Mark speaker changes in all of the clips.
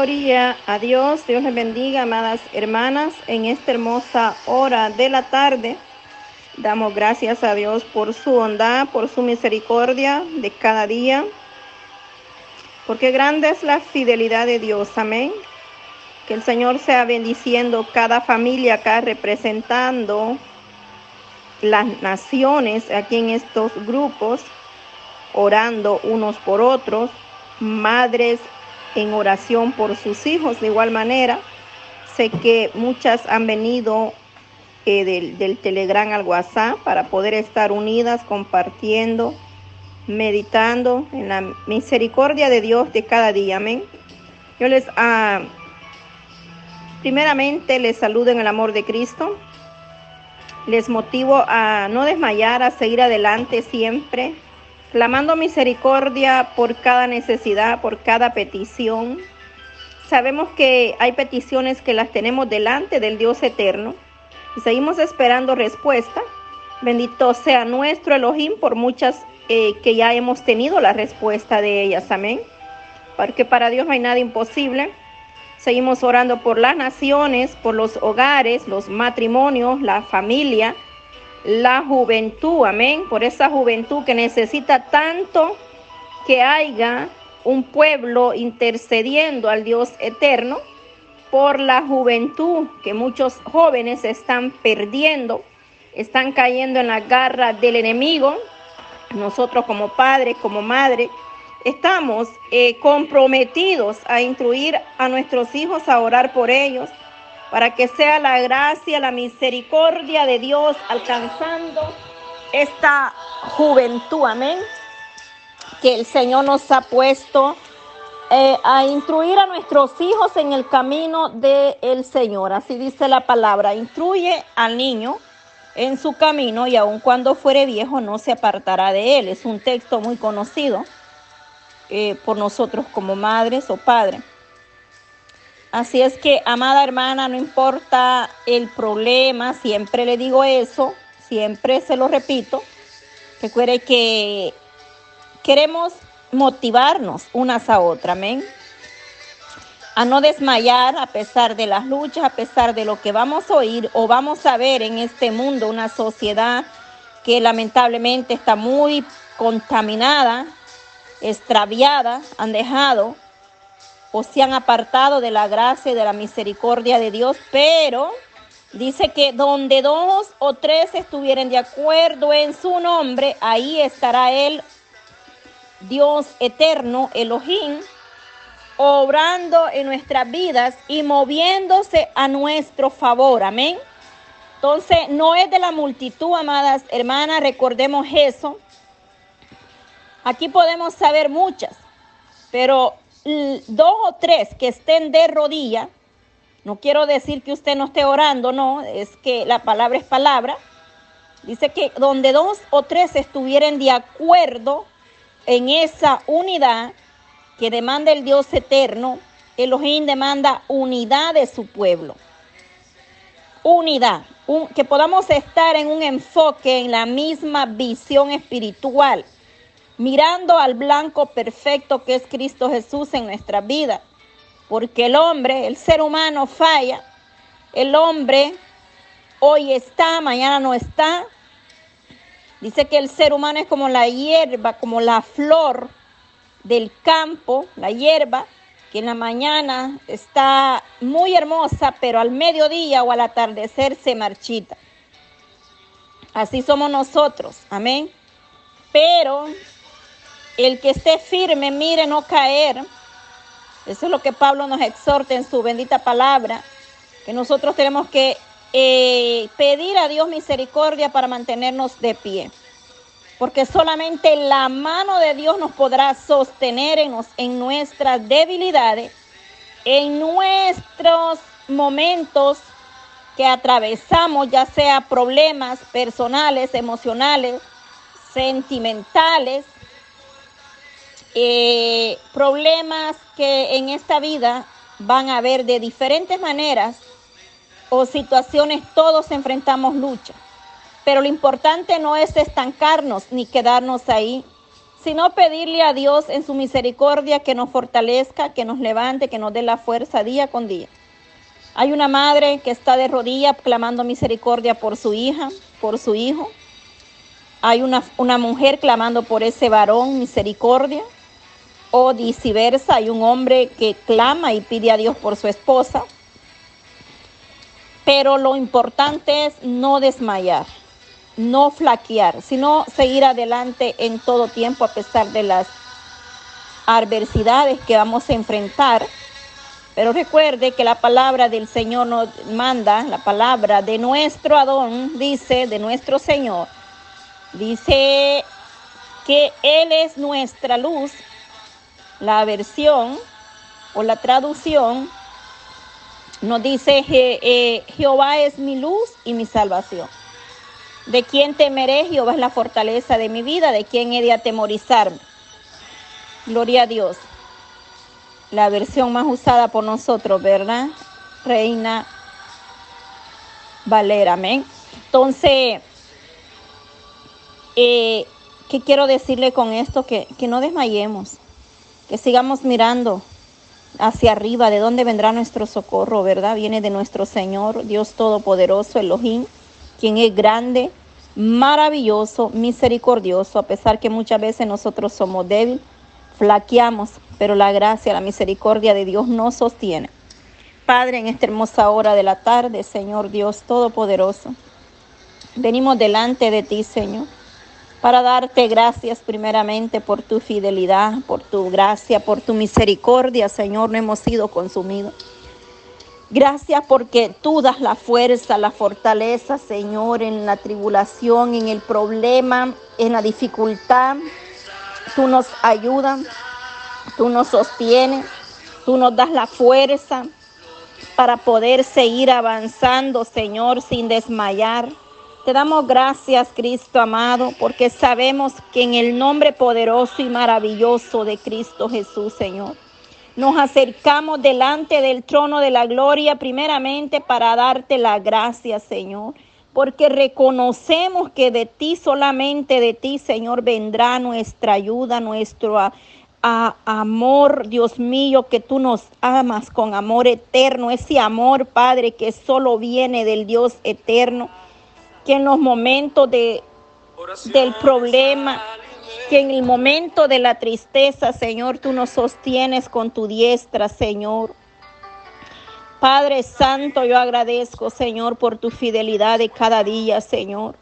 Speaker 1: Gloria a Dios. Dios les bendiga, amadas hermanas, en esta hermosa hora de la tarde. Damos gracias a Dios por su bondad, por su misericordia de cada día. Porque grande es la fidelidad de Dios. Amén. Que el Señor sea bendiciendo cada familia acá representando las naciones aquí en estos grupos, orando unos por otros, madres en oración por sus hijos de igual manera. Sé que muchas han venido eh, del, del Telegram al WhatsApp para poder estar unidas, compartiendo, meditando en la misericordia de Dios de cada día. Amén. Yo les, ah, primeramente, les saludo en el amor de Cristo. Les motivo a no desmayar, a seguir adelante siempre, clamando misericordia por cada necesidad, por cada petición. Sabemos que hay peticiones que las tenemos delante del Dios eterno y seguimos esperando respuesta. Bendito sea nuestro Elohim por muchas eh, que ya hemos tenido la respuesta de ellas. Amén. Porque para Dios no hay nada imposible. Seguimos orando por las naciones, por los hogares, los matrimonios, la familia, la juventud, amén, por esa juventud que necesita tanto que haya un pueblo intercediendo al Dios eterno, por la juventud que muchos jóvenes están perdiendo, están cayendo en la garra del enemigo. Nosotros como padres, como madre, estamos eh, comprometidos a instruir a nuestros hijos a orar por ellos, para que sea la gracia, la misericordia de Dios alcanzando esta juventud, amén, que el Señor nos ha puesto eh, a instruir a nuestros hijos en el camino del Señor. Así dice la palabra, instruye al niño en su camino y aun cuando fuere viejo no se apartará de él. Es un texto muy conocido eh, por nosotros como madres o padres. Así es que, amada hermana, no importa el problema, siempre le digo eso, siempre se lo repito. Recuerde que queremos motivarnos unas a otras, amén. A no desmayar a pesar de las luchas, a pesar de lo que vamos a oír o vamos a ver en este mundo, una sociedad que lamentablemente está muy contaminada, extraviada, han dejado o se han apartado de la gracia y de la misericordia de Dios, pero dice que donde dos o tres estuvieren de acuerdo en su nombre, ahí estará Él, Dios eterno, Elohim, obrando en nuestras vidas y moviéndose a nuestro favor. Amén. Entonces, no es de la multitud, amadas hermanas, recordemos eso. Aquí podemos saber muchas, pero dos o tres que estén de rodilla, no quiero decir que usted no esté orando, no, es que la palabra es palabra. Dice que donde dos o tres estuvieran de acuerdo en esa unidad que demanda el Dios eterno, Elohim demanda unidad de su pueblo. Unidad, que podamos estar en un enfoque, en la misma visión espiritual mirando al blanco perfecto que es Cristo Jesús en nuestra vida. Porque el hombre, el ser humano falla. El hombre hoy está, mañana no está. Dice que el ser humano es como la hierba, como la flor del campo, la hierba, que en la mañana está muy hermosa, pero al mediodía o al atardecer se marchita. Así somos nosotros, amén. Pero el que esté firme, mire no caer. Eso es lo que Pablo nos exhorta en su bendita palabra, que nosotros tenemos que eh, pedir a Dios misericordia para mantenernos de pie. Porque solamente la mano de Dios nos podrá sostener en, en nuestras debilidades, en nuestros momentos que atravesamos, ya sea problemas personales, emocionales, sentimentales, eh, problemas que en esta vida van a haber de diferentes maneras o situaciones, todos enfrentamos lucha. Pero lo importante no es estancarnos ni quedarnos ahí, sino pedirle a Dios en su misericordia que nos fortalezca, que nos levante, que nos dé la fuerza día con día. Hay una madre que está de rodillas clamando misericordia por su hija, por su hijo. Hay una, una mujer clamando por ese varón misericordia. O viceversa, hay un hombre que clama y pide a Dios por su esposa. Pero lo importante es no desmayar, no flaquear, sino seguir adelante en todo tiempo a pesar de las adversidades que vamos a enfrentar. Pero recuerde que la palabra del Señor nos manda, la palabra de nuestro Adón, dice, de nuestro Señor, dice que Él es nuestra luz. La versión o la traducción nos dice, eh, Jehová es mi luz y mi salvación. ¿De quién temeré? Jehová es la fortaleza de mi vida. ¿De quién he de atemorizarme? Gloria a Dios. La versión más usada por nosotros, ¿verdad? Reina Valera, amén. Entonces, eh, ¿qué quiero decirle con esto? Que, que no desmayemos, que sigamos mirando hacia arriba, de dónde vendrá nuestro socorro, ¿verdad? Viene de nuestro Señor, Dios Todopoderoso, Elohim, quien es grande, maravilloso, misericordioso, a pesar que muchas veces nosotros somos débiles, flaqueamos, pero la gracia, la misericordia de Dios nos sostiene. Padre, en esta hermosa hora de la tarde, Señor Dios Todopoderoso, venimos delante de ti, Señor para darte gracias primeramente por tu fidelidad, por tu gracia, por tu misericordia, Señor, no hemos sido consumidos. Gracias porque tú das la fuerza, la fortaleza, Señor, en la tribulación, en el problema, en la dificultad. Tú nos ayudas, tú nos sostienes, tú nos das la fuerza para poder seguir avanzando, Señor, sin desmayar. Te damos gracias, Cristo amado, porque sabemos que en el nombre poderoso y maravilloso de Cristo Jesús, Señor, nos acercamos delante del trono de la gloria primeramente para darte la gracia, Señor, porque reconocemos que de ti, solamente de ti, Señor, vendrá nuestra ayuda, nuestro amor, Dios mío, que tú nos amas con amor eterno, ese amor, Padre, que solo viene del Dios eterno que en los momentos de, del problema, que en el momento de la tristeza, Señor, tú nos sostienes con tu diestra, Señor. Padre Santo, yo agradezco, Señor, por tu fidelidad de cada día, Señor.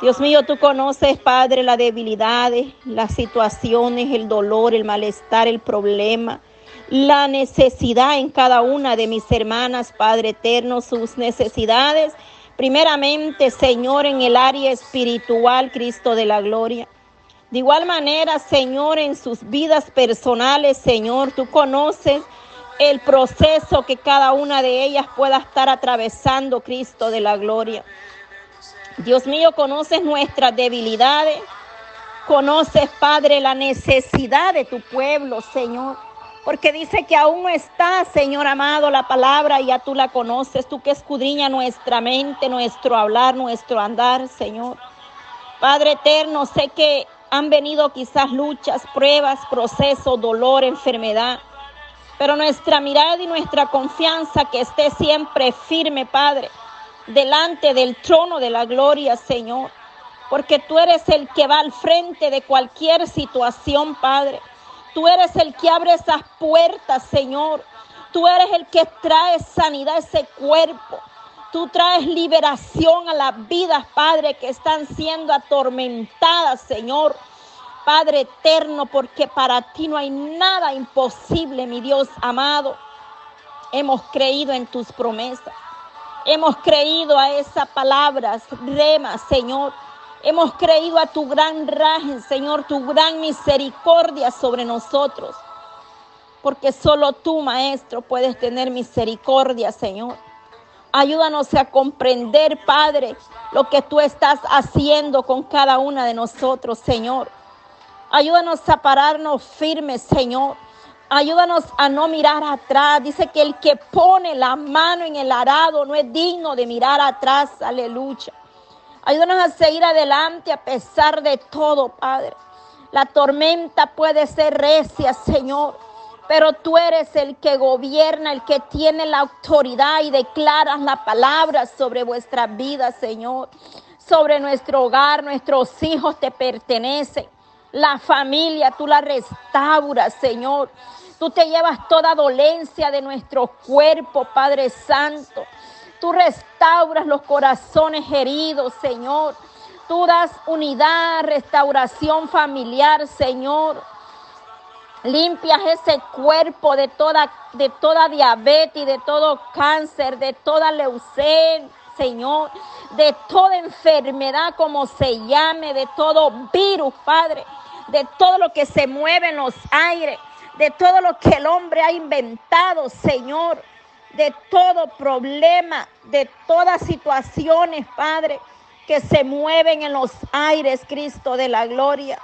Speaker 1: Dios mío, tú conoces, Padre, la debilidad, las situaciones, el dolor, el malestar, el problema, la necesidad en cada una de mis hermanas, Padre eterno, sus necesidades Primeramente, Señor, en el área espiritual, Cristo de la gloria. De igual manera, Señor, en sus vidas personales, Señor, tú conoces el proceso que cada una de ellas pueda estar atravesando, Cristo de la gloria. Dios mío, conoces nuestras debilidades, conoces, Padre, la necesidad de tu pueblo, Señor. Porque dice que aún no está, Señor amado, la palabra, ya tú la conoces, tú que escudriña nuestra mente, nuestro hablar, nuestro andar, Señor. Padre eterno, sé que han venido quizás luchas, pruebas, procesos, dolor, enfermedad. Pero nuestra mirada y nuestra confianza que esté siempre firme, Padre, delante del trono de la gloria, Señor. Porque tú eres el que va al frente de cualquier situación, Padre. Tú eres el que abre esas puertas, Señor. Tú eres el que trae sanidad a ese cuerpo. Tú traes liberación a las vidas, Padre, que están siendo atormentadas, Señor. Padre eterno, porque para ti no hay nada imposible, mi Dios amado. Hemos creído en tus promesas. Hemos creído a esas palabras, rema, Señor. Hemos creído a tu gran raje, Señor, tu gran misericordia sobre nosotros. Porque solo tú, Maestro, puedes tener misericordia, Señor. Ayúdanos a comprender, Padre, lo que tú estás haciendo con cada una de nosotros, Señor. Ayúdanos a pararnos firmes, Señor. Ayúdanos a no mirar atrás. Dice que el que pone la mano en el arado no es digno de mirar atrás. Aleluya. Ayúdanos a seguir adelante a pesar de todo, Padre. La tormenta puede ser recia, Señor, pero tú eres el que gobierna, el que tiene la autoridad y declaras la palabra sobre vuestra vida, Señor. Sobre nuestro hogar, nuestros hijos te pertenecen. La familia, tú la restauras, Señor. Tú te llevas toda dolencia de nuestro cuerpo, Padre Santo. Tú restauras los corazones heridos, Señor. Tú das unidad, restauración familiar, Señor. Limpias ese cuerpo de toda, de toda diabetes, de todo cáncer, de toda leucemia, Señor, de toda enfermedad como se llame, de todo virus, Padre, de todo lo que se mueve en los aires, de todo lo que el hombre ha inventado, Señor, de todo problema, de todas situaciones, Padre, que se mueven en los aires, Cristo de la gloria.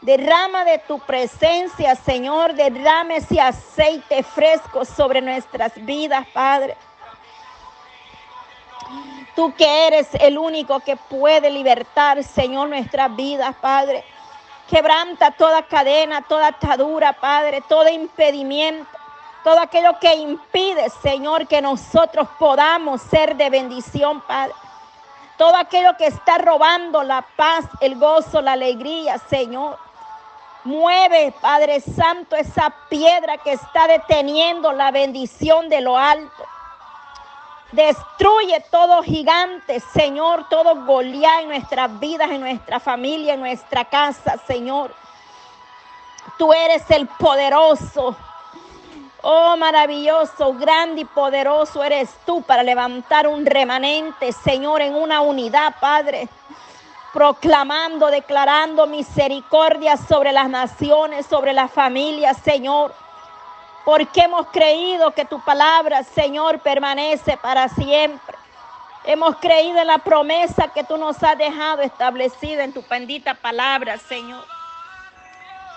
Speaker 1: Derrama de tu presencia, Señor. Derrame ese aceite fresco sobre nuestras vidas, Padre. Tú que eres el único que puede libertar, Señor, nuestras vidas, Padre. Quebranta toda cadena, toda atadura, Padre, todo impedimento, todo aquello que impide, Señor, que nosotros podamos ser de bendición, Padre. Todo aquello que está robando la paz, el gozo, la alegría, Señor. Mueve, Padre Santo, esa piedra que está deteniendo la bendición de lo alto. Destruye todo gigante, Señor, todo Goliat en nuestras vidas, en nuestra familia, en nuestra casa, Señor. Tú eres el poderoso. Oh, maravilloso, grande y poderoso eres tú para levantar un remanente, Señor, en una unidad, Padre proclamando, declarando misericordia sobre las naciones, sobre las familias, Señor. Porque hemos creído que tu palabra, Señor, permanece para siempre. Hemos creído en la promesa que tú nos has dejado establecida en tu bendita palabra, Señor.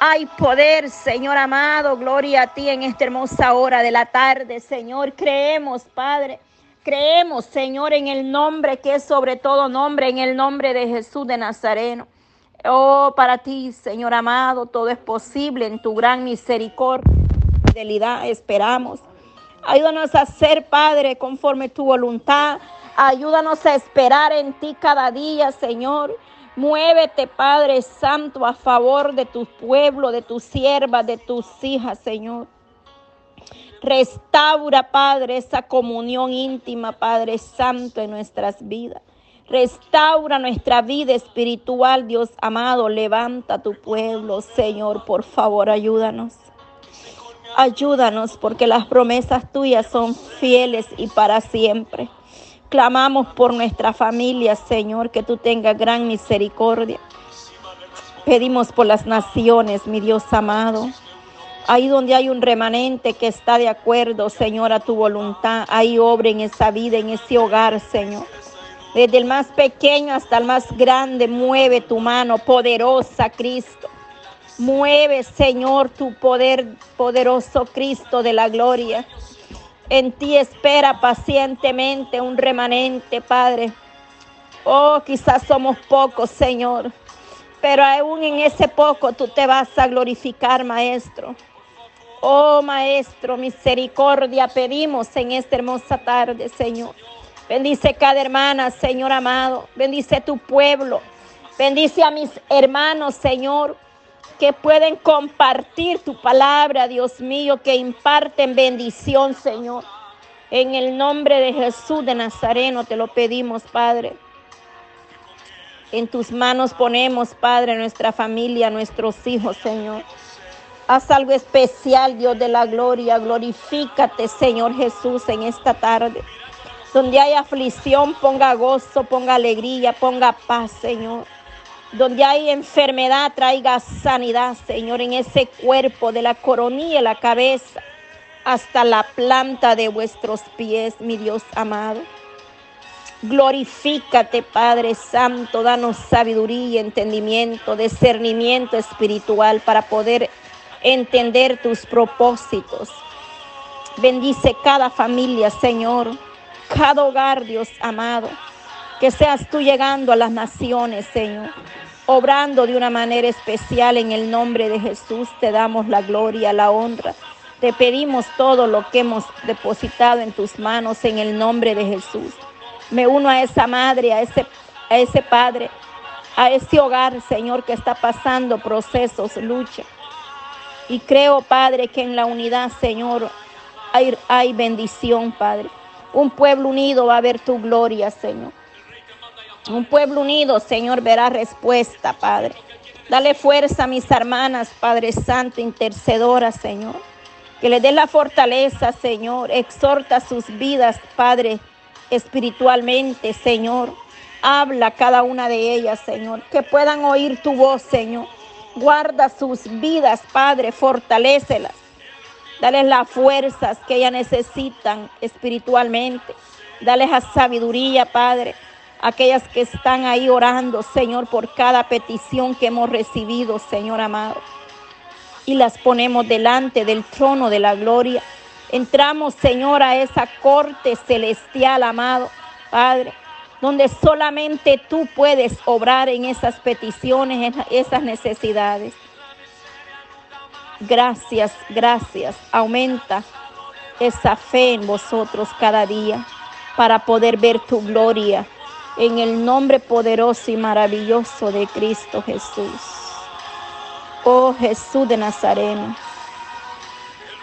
Speaker 1: Hay poder, Señor amado, gloria a ti en esta hermosa hora de la tarde, Señor. Creemos, Padre Creemos, Señor, en el nombre que es sobre todo nombre, en el nombre de Jesús de Nazareno. Oh, para ti, Señor amado, todo es posible en tu gran misericordia fidelidad. Esperamos. Ayúdanos a ser, Padre, conforme tu voluntad. Ayúdanos a esperar en ti cada día, Señor. Muévete, Padre Santo, a favor de tu pueblo, de tus siervas, de tus hijas, Señor. Restaura, Padre, esa comunión íntima, Padre Santo, en nuestras vidas. Restaura nuestra vida espiritual, Dios amado. Levanta tu pueblo, Señor, por favor, ayúdanos. Ayúdanos porque las promesas tuyas son fieles y para siempre. Clamamos por nuestra familia, Señor, que tú tengas gran misericordia. Pedimos por las naciones, mi Dios amado. Ahí donde hay un remanente que está de acuerdo, Señor, a tu voluntad, ahí obra en esa vida, en ese hogar, Señor. Desde el más pequeño hasta el más grande, mueve tu mano poderosa, Cristo. Mueve, Señor, tu poder poderoso, Cristo de la gloria. En ti espera pacientemente un remanente, Padre. Oh, quizás somos pocos, Señor, pero aún en ese poco tú te vas a glorificar, Maestro. Oh Maestro, misericordia pedimos en esta hermosa tarde, Señor. Bendice cada hermana, Señor amado. Bendice tu pueblo. Bendice a mis hermanos, Señor, que pueden compartir tu palabra, Dios mío, que imparten bendición, Señor. En el nombre de Jesús de Nazareno te lo pedimos, Padre. En tus manos ponemos, Padre, nuestra familia, nuestros hijos, Señor. Haz algo especial, Dios de la gloria. Glorifícate, Señor Jesús, en esta tarde. Donde hay aflicción, ponga gozo, ponga alegría, ponga paz, Señor. Donde hay enfermedad, traiga sanidad, Señor, en ese cuerpo, de la coronilla, la cabeza, hasta la planta de vuestros pies, mi Dios amado. Glorifícate, Padre Santo, danos sabiduría, entendimiento, discernimiento espiritual para poder entender tus propósitos. Bendice cada familia, Señor, cada hogar, Dios amado. Que seas tú llegando a las naciones, Señor. Obrando de una manera especial en el nombre de Jesús. Te damos la gloria, la honra. Te pedimos todo lo que hemos depositado en tus manos en el nombre de Jesús. Me uno a esa madre, a ese, a ese padre, a ese hogar, Señor, que está pasando procesos, lucha. Y creo, Padre, que en la unidad, Señor, hay, hay bendición, Padre. Un pueblo unido va a ver tu gloria, Señor. Un pueblo unido, Señor, verá respuesta, Padre. Dale fuerza a mis hermanas, Padre Santo, intercedora, Señor. Que le dé la fortaleza, Señor. Exhorta sus vidas, Padre, espiritualmente, Señor. Habla cada una de ellas, Señor. Que puedan oír tu voz, Señor. Guarda sus vidas, Padre. Fortalécelas. Dale las fuerzas que ellas necesitan espiritualmente. Dale la sabiduría, Padre. Aquellas que están ahí orando, Señor, por cada petición que hemos recibido, Señor amado. Y las ponemos delante del trono de la gloria. Entramos, Señor, a esa corte celestial, amado Padre, donde solamente tú puedes obrar en esas peticiones, en esas necesidades. Gracias, gracias. Aumenta esa fe en vosotros cada día para poder ver tu gloria en el nombre poderoso y maravilloso de Cristo Jesús. Oh Jesús de Nazareno,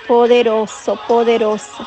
Speaker 1: poderoso, poderoso.